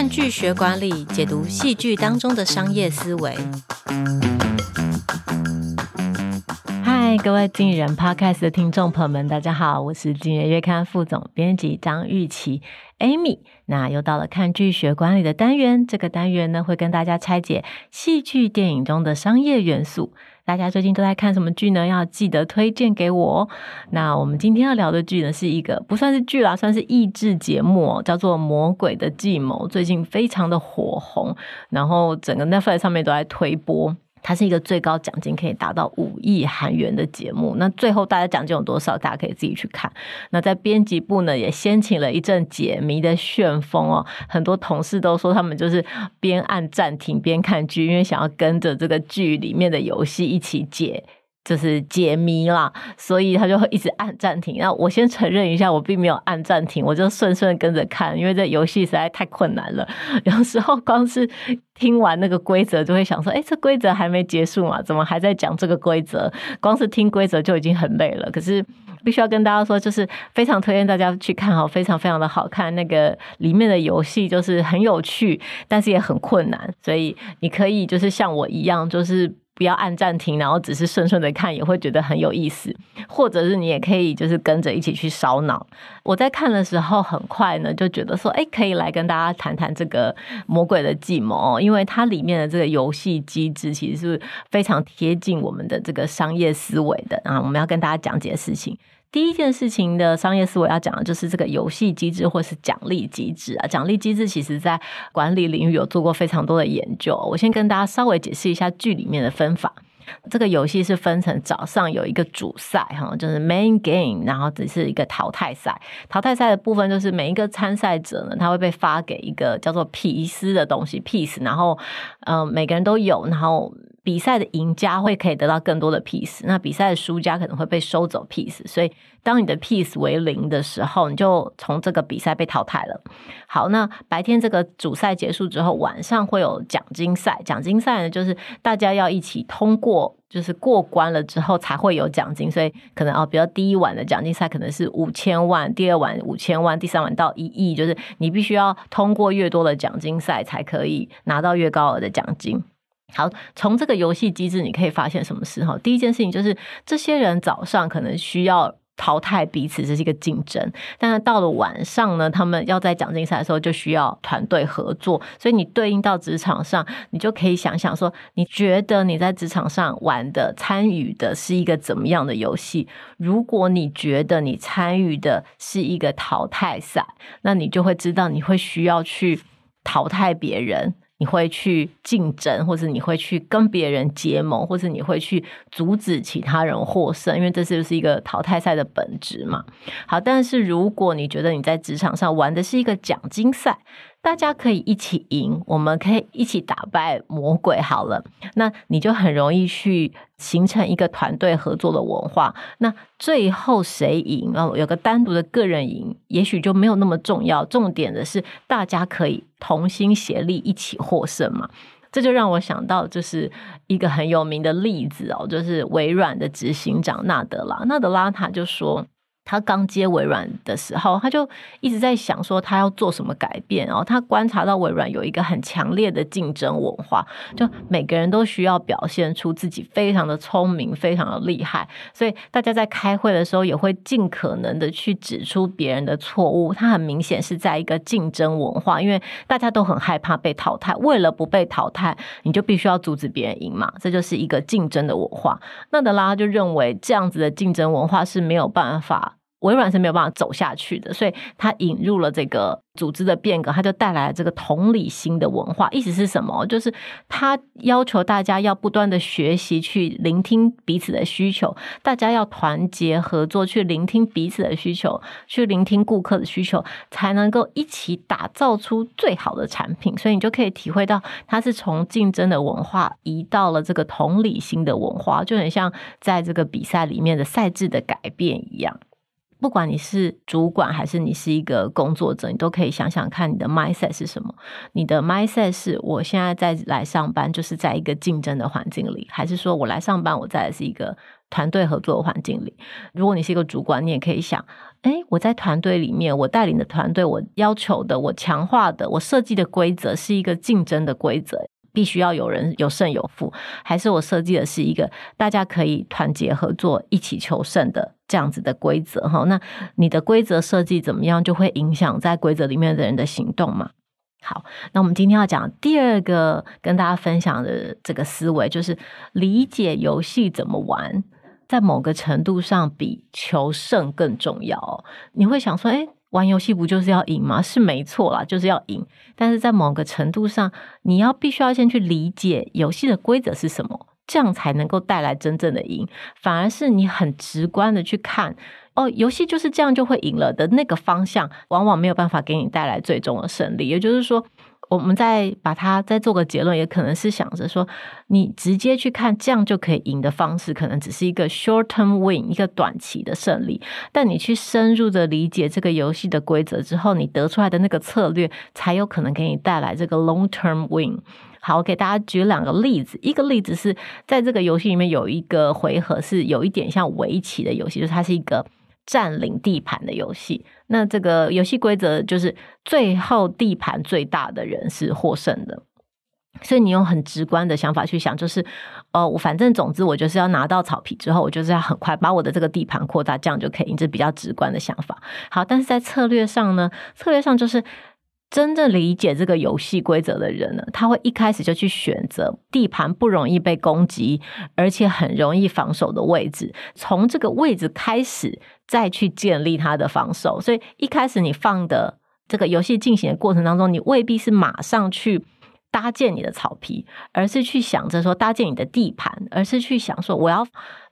看剧学管理，解读戏剧当中的商业思维。嗨，各位经理人 Podcast 的听众朋友们，大家好，我是经理人月刊副总编辑张玉琪 Amy。那又到了看剧学管理的单元，这个单元呢会跟大家拆解戏剧电影中的商业元素。大家最近都在看什么剧呢？要记得推荐给我。哦那我们今天要聊的剧呢，是一个不算是剧啦，算是益智节目，叫做《魔鬼的计谋》，最近非常的火红，然后整个 Netflix 上面都在推播。它是一个最高奖金可以达到五亿韩元的节目。那最后大家奖金有多少？大家可以自己去看。那在编辑部呢，也掀起了一阵解谜的旋风哦。很多同事都说，他们就是边按暂停边看剧，因为想要跟着这个剧里面的游戏一起解。就是解谜啦，所以他就会一直按暂停。那我先承认一下，我并没有按暂停，我就顺顺跟着看，因为这游戏实在太困难了。有时候光是听完那个规则，就会想说：“哎，这规则还没结束嘛？怎么还在讲这个规则？”光是听规则就已经很累了。可是必须要跟大家说，就是非常推荐大家去看哦，非常非常的好看。那个里面的游戏就是很有趣，但是也很困难，所以你可以就是像我一样，就是。不要按暂停，然后只是顺顺的看，也会觉得很有意思。或者是你也可以就是跟着一起去烧脑。我在看的时候，很快呢就觉得说，哎，可以来跟大家谈谈这个魔鬼的计谋，因为它里面的这个游戏机制其实是非常贴近我们的这个商业思维的啊。我们要跟大家讲解事情。第一件事情的商业思维要讲的就是这个游戏机制或是奖励机制啊。奖励机制其实在管理领域有做过非常多的研究。我先跟大家稍微解释一下剧里面的分法。这个游戏是分成早上有一个主赛哈，就是 main game，然后只是一个淘汰赛。淘汰赛的部分就是每一个参赛者呢，他会被发给一个叫做皮斯的东西，piece，然后嗯、每个人都有，然后。比赛的赢家会可以得到更多的 piece，那比赛的输家可能会被收走 piece，所以当你的 piece 为零的时候，你就从这个比赛被淘汰了。好，那白天这个主赛结束之后，晚上会有奖金赛。奖金赛呢，就是大家要一起通过，就是过关了之后才会有奖金。所以可能啊，比如第一晚的奖金赛可能是五千万，第二晚五千万，第三晚到一亿，就是你必须要通过越多的奖金赛，才可以拿到越高额的奖金。好，从这个游戏机制你可以发现什么事哈？第一件事情就是这些人早上可能需要淘汰彼此，这是一个竞争。但是到了晚上呢，他们要在奖金赛的时候就需要团队合作。所以你对应到职场上，你就可以想想说，你觉得你在职场上玩的、参与的是一个怎么样的游戏？如果你觉得你参与的是一个淘汰赛，那你就会知道你会需要去淘汰别人。你会去竞争，或者你会去跟别人结盟，或者你会去阻止其他人获胜，因为这是不是一个淘汰赛的本质嘛？好，但是如果你觉得你在职场上玩的是一个奖金赛。大家可以一起赢，我们可以一起打败魔鬼。好了，那你就很容易去形成一个团队合作的文化。那最后谁赢啊？有个单独的个人赢，也许就没有那么重要。重点的是大家可以同心协力一起获胜嘛。这就让我想到，就是一个很有名的例子哦，就是微软的执行长纳德拉。纳德拉他就说。他刚接微软的时候，他就一直在想说他要做什么改变。然后他观察到微软有一个很强烈的竞争文化，就每个人都需要表现出自己非常的聪明、非常的厉害，所以大家在开会的时候也会尽可能的去指出别人的错误。他很明显是在一个竞争文化，因为大家都很害怕被淘汰，为了不被淘汰，你就必须要阻止别人赢嘛，这就是一个竞争的文化。纳德拉就认为这样子的竞争文化是没有办法。微软是没有办法走下去的，所以他引入了这个组织的变革，他就带来了这个同理心的文化。意思是什么？就是他要求大家要不断的学习，去聆听彼此的需求，大家要团结合作，去聆听彼此的需求，去聆听顾客的需求，才能够一起打造出最好的产品。所以你就可以体会到，他是从竞争的文化移到了这个同理心的文化，就很像在这个比赛里面的赛制的改变一样。不管你是主管还是你是一个工作者，你都可以想想看，你的 mindset 是什么？你的 mindset 是我现在在来上班，就是在一个竞争的环境里，还是说我来上班，我在的是一个团队合作的环境里？如果你是一个主管，你也可以想，诶，我在团队里面，我带领的团队，我要求的，我强化的，我设计的规则是一个竞争的规则。必须要有人有胜有负，还是我设计的是一个大家可以团结合作、一起求胜的这样子的规则？哈，那你的规则设计怎么样，就会影响在规则里面的人的行动嘛。好，那我们今天要讲第二个跟大家分享的这个思维，就是理解游戏怎么玩，在某个程度上比求胜更重要。你会想说，诶。玩游戏不就是要赢吗？是没错啦，就是要赢。但是在某个程度上，你要必须要先去理解游戏的规则是什么，这样才能够带来真正的赢。反而是你很直观的去看，哦，游戏就是这样就会赢了的那个方向，往往没有办法给你带来最终的胜利。也就是说。我们再把它再做个结论，也可能是想着说，你直接去看这样就可以赢的方式，可能只是一个 short term win，一个短期的胜利。但你去深入的理解这个游戏的规则之后，你得出来的那个策略，才有可能给你带来这个 long term win。好，我给大家举两个例子。一个例子是在这个游戏里面有一个回合是有一点像围棋的游戏，就是它是一个。占领地盘的游戏，那这个游戏规则就是最后地盘最大的人是获胜的。所以你用很直观的想法去想，就是哦，我反正总之我就是要拿到草皮之后，我就是要很快把我的这个地盘扩大，这样就可以。这是比较直观的想法。好，但是在策略上呢，策略上就是。真正理解这个游戏规则的人呢，他会一开始就去选择地盘不容易被攻击，而且很容易防守的位置，从这个位置开始再去建立他的防守。所以一开始你放的这个游戏进行的过程当中，你未必是马上去搭建你的草皮，而是去想着说搭建你的地盘，而是去想说我要。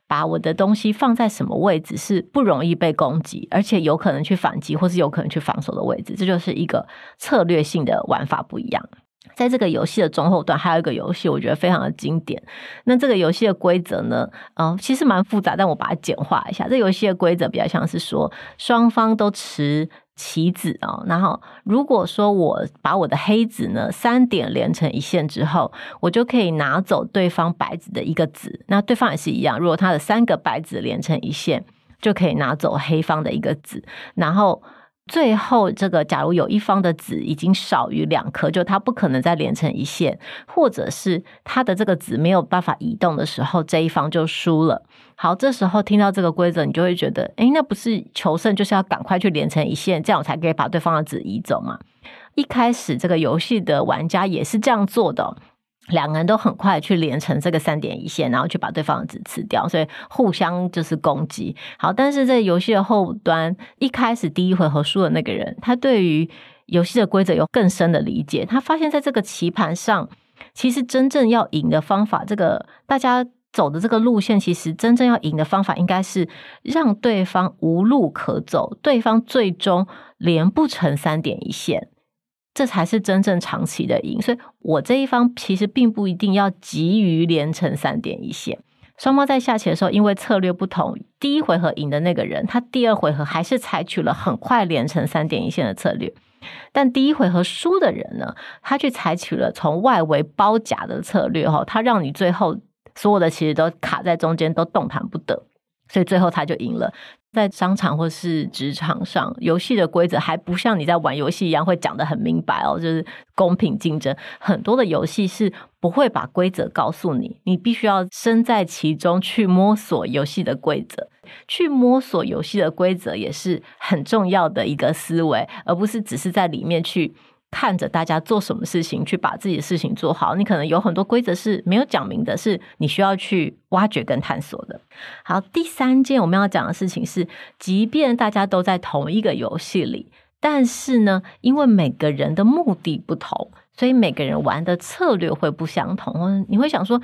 把我的东西放在什么位置是不容易被攻击，而且有可能去反击，或是有可能去防守的位置，这就是一个策略性的玩法不一样。在这个游戏的中后段，还有一个游戏，我觉得非常的经典。那这个游戏的规则呢，嗯、其实蛮复杂，但我把它简化一下。这游戏的规则比较像是说，双方都持。棋子哦，然后如果说我把我的黑子呢三点连成一线之后，我就可以拿走对方白子的一个子。那对方也是一样，如果他的三个白子连成一线，就可以拿走黑方的一个子。然后最后这个，假如有一方的子已经少于两颗，就他不可能再连成一线，或者是他的这个子没有办法移动的时候，这一方就输了。好，这时候听到这个规则，你就会觉得，诶，那不是求胜就是要赶快去连成一线，这样我才可以把对方的子移走嘛？一开始这个游戏的玩家也是这样做的，两个人都很快去连成这个三点一线，然后去把对方的子吃掉，所以互相就是攻击。好，但是在游戏的后端，一开始第一回合输的那个人，他对于游戏的规则有更深的理解，他发现在这个棋盘上，其实真正要赢的方法，这个大家。走的这个路线，其实真正要赢的方法，应该是让对方无路可走，对方最终连不成三点一线，这才是真正长期的赢。所以我这一方其实并不一定要急于连成三点一线。双方在下棋的时候，因为策略不同，第一回合赢的那个人，他第二回合还是采取了很快连成三点一线的策略，但第一回合输的人呢，他却采取了从外围包夹的策略，哈，他让你最后。所有的其实都卡在中间，都动弹不得，所以最后他就赢了。在商场或是职场上，游戏的规则还不像你在玩游戏一样会讲得很明白哦，就是公平竞争。很多的游戏是不会把规则告诉你，你必须要身在其中去摸索游戏的规则，去摸索游戏的规则也是很重要的一个思维，而不是只是在里面去。看着大家做什么事情，去把自己的事情做好。你可能有很多规则是没有讲明的，是你需要去挖掘跟探索的。好，第三件我们要讲的事情是，即便大家都在同一个游戏里，但是呢，因为每个人的目的不同，所以每个人玩的策略会不相同。你会想说，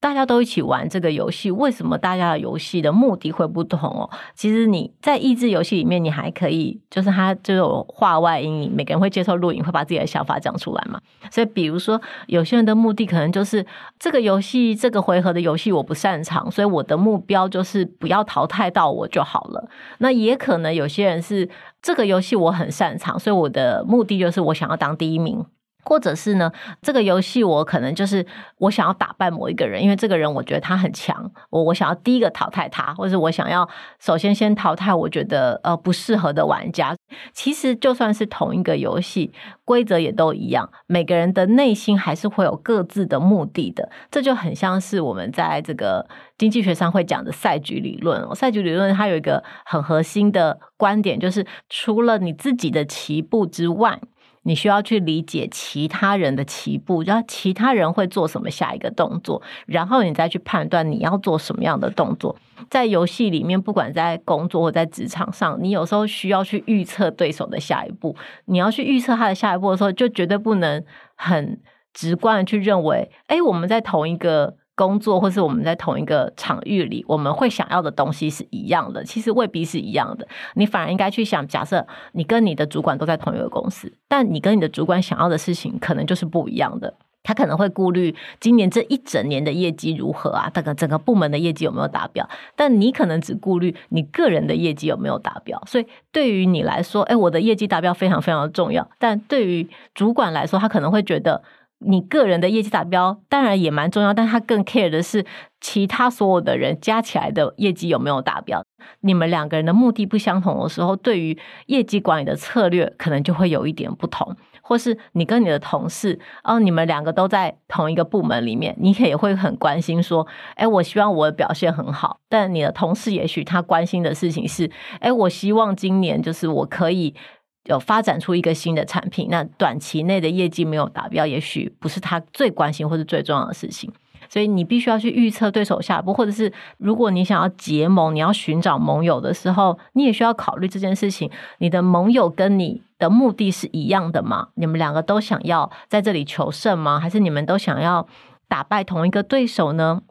大家都一起玩这个游戏，为什么大家的游戏的目的会不同哦？其实你在益智游戏里面，你还可以就是它就有话外音，每个人会接受录影，会把自己的想法讲出来嘛。所以比如说，有些人的目的可能就是这个游戏这个回合的游戏我不擅长，所以我的目标就是不要淘汰到我就好了。那也可能有些人是这个游戏我很擅长，所以我的目的就是我想要当第一名。或者是呢，这个游戏我可能就是我想要打败某一个人，因为这个人我觉得他很强，我我想要第一个淘汰他，或者我想要首先先淘汰我觉得呃不适合的玩家。其实就算是同一个游戏，规则也都一样，每个人的内心还是会有各自的目的的。这就很像是我们在这个经济学上会讲的赛局理论。赛局理论它有一个很核心的观点，就是除了你自己的棋步之外。你需要去理解其他人的棋步，然后其他人会做什么下一个动作，然后你再去判断你要做什么样的动作。在游戏里面，不管在工作或在职场上，你有时候需要去预测对手的下一步。你要去预测他的下一步的时候，就绝对不能很直观的去认为，哎，我们在同一个。工作或是我们在同一个场域里，我们会想要的东西是一样的，其实未必是一样的。你反而应该去想，假设你跟你的主管都在同一个公司，但你跟你的主管想要的事情可能就是不一样的。他可能会顾虑今年这一整年的业绩如何啊，这个整个部门的业绩有没有达标？但你可能只顾虑你个人的业绩有没有达标。所以对于你来说，哎，我的业绩达标非常非常的重要。但对于主管来说，他可能会觉得。你个人的业绩达标当然也蛮重要，但他更 care 的是其他所有的人加起来的业绩有没有达标。你们两个人的目的不相同的时候，对于业绩管理的策略可能就会有一点不同。或是你跟你的同事，哦，你们两个都在同一个部门里面，你也会很关心说，哎，我希望我的表现很好。但你的同事也许他关心的事情是，哎，我希望今年就是我可以。有发展出一个新的产品，那短期内的业绩没有达标，也许不是他最关心或是最重要的事情。所以你必须要去预测对手下一步，或者是如果你想要结盟，你要寻找盟友的时候，你也需要考虑这件事情。你的盟友跟你的目的是一样的吗？你们两个都想要在这里求胜吗？还是你们都想要打败同一个对手呢？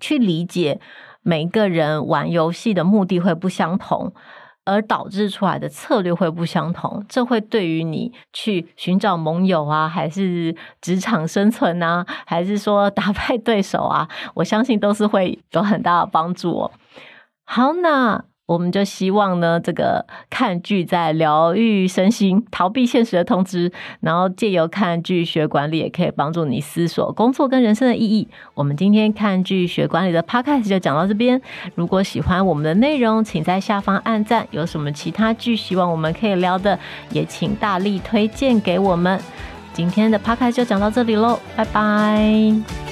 去理解每一个人玩游戏的目的会不相同。而导致出来的策略会不相同，这会对于你去寻找盟友啊，还是职场生存啊，还是说打败对手啊，我相信都是会有很大的帮助哦。好，那。我们就希望呢，这个看剧在疗愈身心、逃避现实的通知，然后借由看剧学管理，也可以帮助你思索工作跟人生的意义。我们今天看剧学管理的 Podcast 就讲到这边。如果喜欢我们的内容，请在下方按赞。有什么其他剧希望我们可以聊的，也请大力推荐给我们。今天的 Podcast 就讲到这里喽，拜拜。